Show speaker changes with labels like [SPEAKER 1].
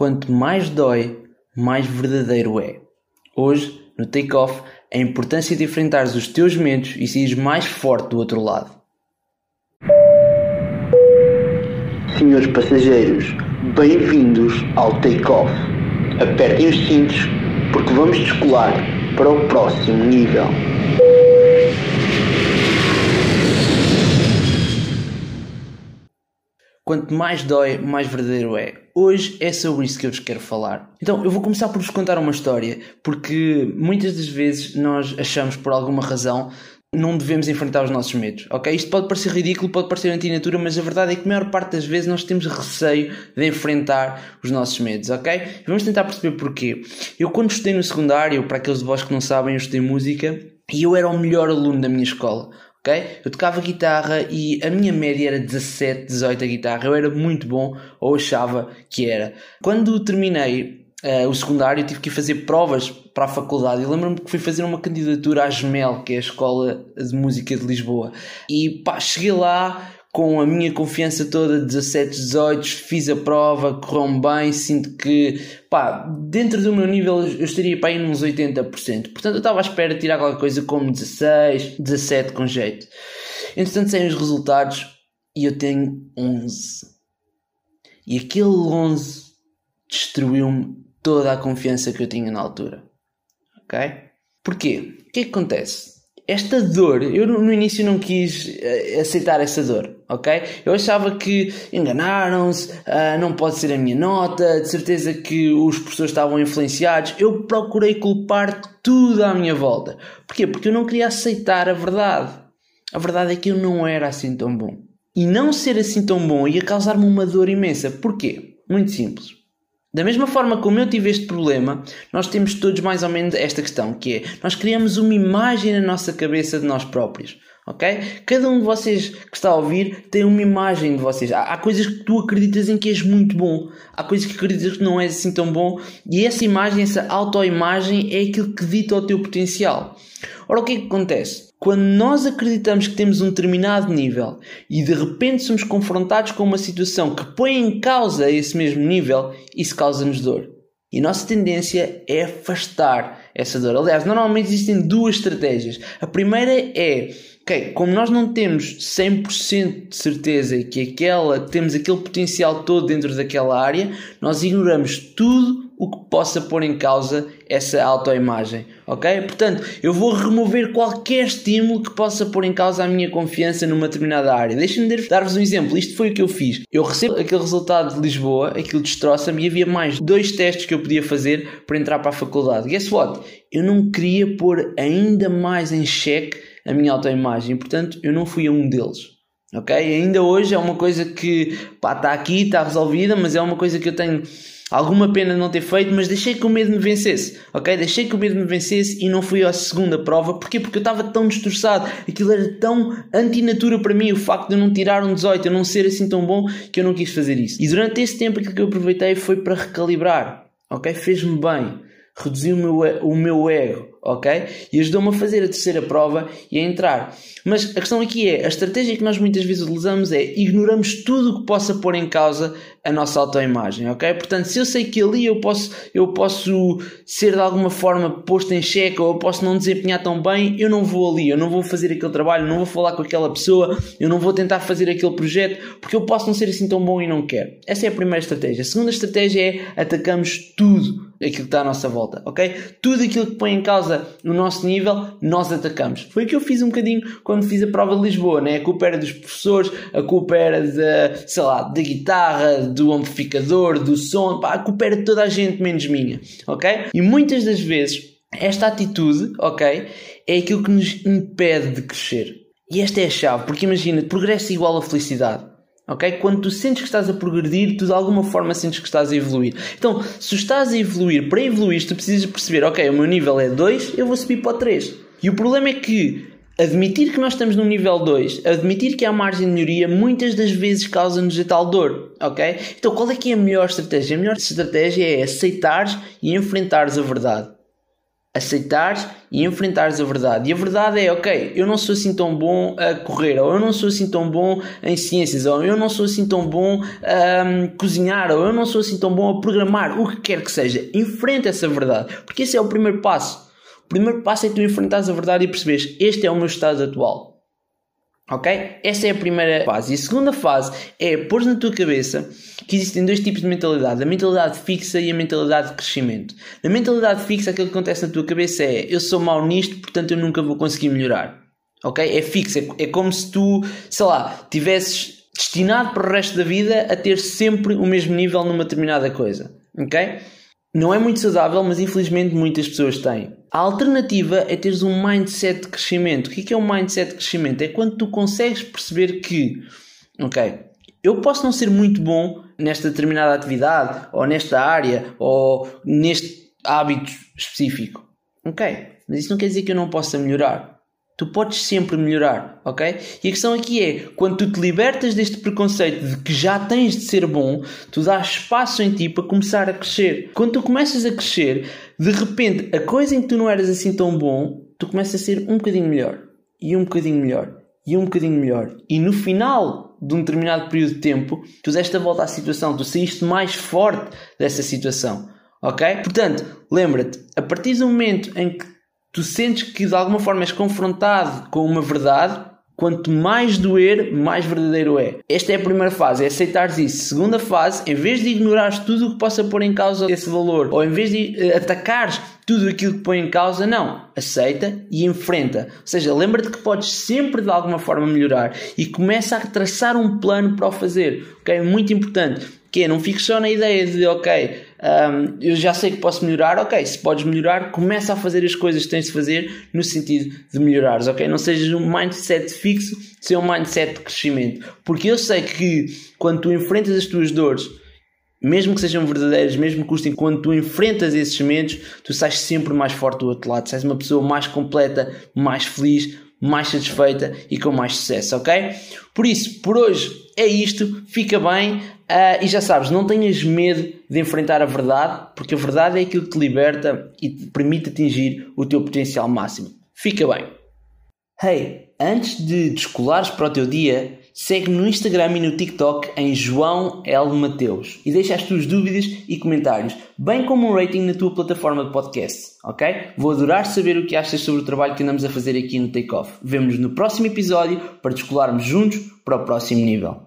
[SPEAKER 1] Quanto mais dói, mais verdadeiro é. Hoje, no Take-Off, a importância de enfrentares os teus medos e saíres mais forte do outro lado.
[SPEAKER 2] Senhores passageiros, bem-vindos ao Take-Off. Apertem os cintos porque vamos descolar para o próximo nível.
[SPEAKER 1] Quanto mais dói, mais verdadeiro é. Hoje é sobre isso que eu vos quero falar. Então, eu vou começar por vos contar uma história, porque muitas das vezes nós achamos por alguma razão não devemos enfrentar os nossos medos, ok? Isto pode parecer ridículo, pode parecer antinatura, mas a verdade é que a maior parte das vezes nós temos receio de enfrentar os nossos medos, ok? Vamos tentar perceber porquê. Eu quando estudei no secundário, para aqueles de vós que não sabem, eu estudei música e eu era o melhor aluno da minha escola. Ok? Eu tocava guitarra e a minha média era 17, 18 a guitarra. Eu era muito bom, ou achava que era. Quando terminei uh, o secundário, tive que ir fazer provas para a faculdade. Eu lembro-me que fui fazer uma candidatura à GEMEL, que é a Escola de Música de Lisboa. E pá, cheguei lá com a minha confiança toda, 17, 18, fiz a prova, correu-me bem, sinto que, pá, dentro do meu nível eu estaria para aí uns 80%. Portanto, eu estava à espera de tirar qualquer coisa como 16, 17 com jeito. Entretanto, saem os resultados e eu tenho 11. E aquele 11 destruiu-me toda a confiança que eu tinha na altura. Ok? Porquê? O que é que acontece? Esta dor, eu no início não quis uh, aceitar essa dor, ok? Eu achava que enganaram-se, uh, não pode ser a minha nota, de certeza que os professores estavam influenciados. Eu procurei culpar tudo à minha volta. Porquê? Porque eu não queria aceitar a verdade. A verdade é que eu não era assim tão bom. E não ser assim tão bom ia causar-me uma dor imensa. Porquê? Muito simples. Da mesma forma como eu tive este problema, nós temos todos mais ou menos esta questão, que é nós criamos uma imagem na nossa cabeça de nós próprios. Ok? Cada um de vocês que está a ouvir tem uma imagem de vocês. Há, há, coisas que tu acreditas em que és muito bom, há coisas que acreditas que não és assim tão bom, e essa imagem, essa autoimagem é aquilo que dita o teu potencial. Ora, o que é que acontece? Quando nós acreditamos que temos um determinado nível e de repente somos confrontados com uma situação que põe em causa esse mesmo nível, isso causa-nos dor. E a nossa tendência é afastar essa dor. Aliás, normalmente existem duas estratégias. A primeira é, ok, como nós não temos 100% de certeza que aquela, temos aquele potencial todo dentro daquela área, nós ignoramos tudo o que possa pôr em causa essa autoimagem, ok? Portanto, eu vou remover qualquer estímulo que possa pôr em causa a minha confiança numa determinada área. Deixem-me dar-vos um exemplo. Isto foi o que eu fiz. Eu recebo aquele resultado de Lisboa, aquilo destroça-me e havia mais dois testes que eu podia fazer para entrar para a faculdade. Guess what? Eu não queria pôr ainda mais em xeque a minha autoimagem, portanto, eu não fui a um deles. Ok? Ainda hoje é uma coisa que pá, está aqui, está resolvida, mas é uma coisa que eu tenho alguma pena não ter feito, mas deixei que o medo me vencesse, ok? Deixei que o medo me vencesse e não fui à segunda prova. Porquê? Porque eu estava tão destroçado, aquilo era tão antinatura para mim, o facto de eu não tirar um 18, eu não ser assim tão bom, que eu não quis fazer isso. E durante esse tempo aquilo que eu aproveitei foi para recalibrar, ok? Fez-me bem, reduziu o meu, o meu ego, ok? E ajudou-me a fazer a terceira prova e a entrar. Mas a questão aqui é, a estratégia que nós muitas vezes utilizamos é ignoramos tudo o que possa pôr em causa a nossa autoimagem, ok? Portanto, se eu sei que ali eu posso, eu posso ser de alguma forma posto em xeque ou eu posso não desempenhar tão bem, eu não vou ali, eu não vou fazer aquele trabalho, não vou falar com aquela pessoa, eu não vou tentar fazer aquele projeto, porque eu posso não ser assim tão bom e não quero. Essa é a primeira estratégia. A segunda estratégia é atacamos tudo aquilo que está à nossa volta, ok? Tudo aquilo que põe em causa o nosso nível, nós atacamos. Foi o que eu fiz um bocadinho quando fiz a prova de Lisboa, né? A culpa era dos professores, a culpa era da, sei lá, da guitarra, do amplificador, do som, pá, a culpa era de toda a gente menos minha, ok? E muitas das vezes esta atitude, ok, é aquilo que nos impede de crescer. E esta é a chave, porque imagina, progresso é igual a felicidade. Ok? Quando tu sentes que estás a progredir, tu de alguma forma sentes que estás a evoluir. Então, se estás a evoluir, para evoluir, tu precisas perceber, ok, o meu nível é 2, eu vou subir para o 3. E o problema é que admitir que nós estamos no nível 2, admitir que há margem de melhoria, muitas das vezes causa-nos a tal dor, ok? Então qual é que é a melhor estratégia? A melhor estratégia é aceitares e enfrentares a verdade. Aceitares e enfrentares a verdade. E a verdade é, ok, eu não sou assim tão bom a correr, ou eu não sou assim tão bom em ciências, ou eu não sou assim tão bom a um, cozinhar, ou eu não sou assim tão bom a programar, o que quer que seja. Enfrenta essa verdade, porque esse é o primeiro passo. O primeiro passo é tu enfrentares a verdade e perceberes, este é o meu estado atual. Ok? Essa é a primeira fase. E a segunda fase é pôr na tua cabeça que existem dois tipos de mentalidade: a mentalidade fixa e a mentalidade de crescimento. Na mentalidade fixa, aquilo que acontece na tua cabeça é eu sou mau nisto, portanto eu nunca vou conseguir melhorar. Ok? É fixa. É, é como se tu, sei lá, tivesses destinado para o resto da vida a ter sempre o mesmo nível numa determinada coisa. Ok? Não é muito saudável, mas infelizmente muitas pessoas têm. A alternativa é teres um mindset de crescimento. O que é, é um mindset de crescimento? É quando tu consegues perceber que, ok, eu posso não ser muito bom nesta determinada atividade, ou nesta área, ou neste hábito específico. Ok, mas isso não quer dizer que eu não possa melhorar. Tu podes sempre melhorar, ok? E a questão aqui é, quando tu te libertas deste preconceito de que já tens de ser bom, tu dás espaço em ti para começar a crescer. Quando tu começas a crescer, de repente, a coisa em que tu não eras assim tão bom, tu começas a ser um bocadinho melhor, e um bocadinho melhor, e um bocadinho melhor. E no final de um determinado período de tempo, tu deste a volta à situação, tu saíste mais forte dessa situação, ok? Portanto, lembra-te, a partir do momento em que tu sentes que de alguma forma és confrontado com uma verdade, quanto mais doer, mais verdadeiro é. Esta é a primeira fase, é aceitares isso. Segunda fase, em vez de ignorares tudo o que possa pôr em causa esse valor, ou em vez de uh, atacares tudo aquilo que põe em causa, não. Aceita e enfrenta. Ou seja, lembra-te que podes sempre de alguma forma melhorar e começa a traçar um plano para o fazer. Ok? Muito importante. Que não fiques só na ideia de, ok, um, eu já sei que posso melhorar, ok, se podes melhorar, começa a fazer as coisas que tens de fazer no sentido de melhorares, ok? Não sejas um mindset fixo, seja um mindset de crescimento. Porque eu sei que quando tu enfrentas as tuas dores, mesmo que sejam verdadeiras, mesmo que custem, quando tu enfrentas esses momentos, tu sais sempre mais forte do outro lado, sais uma pessoa mais completa, mais feliz, mais satisfeita e com mais sucesso, ok? Por isso, por hoje é isto, fica bem. Uh, e já sabes, não tenhas medo de enfrentar a verdade, porque a verdade é aquilo que te liberta e te permite atingir o teu potencial máximo. Fica bem. Hey, antes de descolares para o teu dia, segue-me no Instagram e no TikTok em João L. Mateus e deixa as tuas dúvidas e comentários, bem como um rating na tua plataforma de podcast, ok? Vou adorar saber o que achas sobre o trabalho que andamos a fazer aqui no Takeoff. Vemo-nos no próximo episódio para descolarmos juntos para o próximo nível.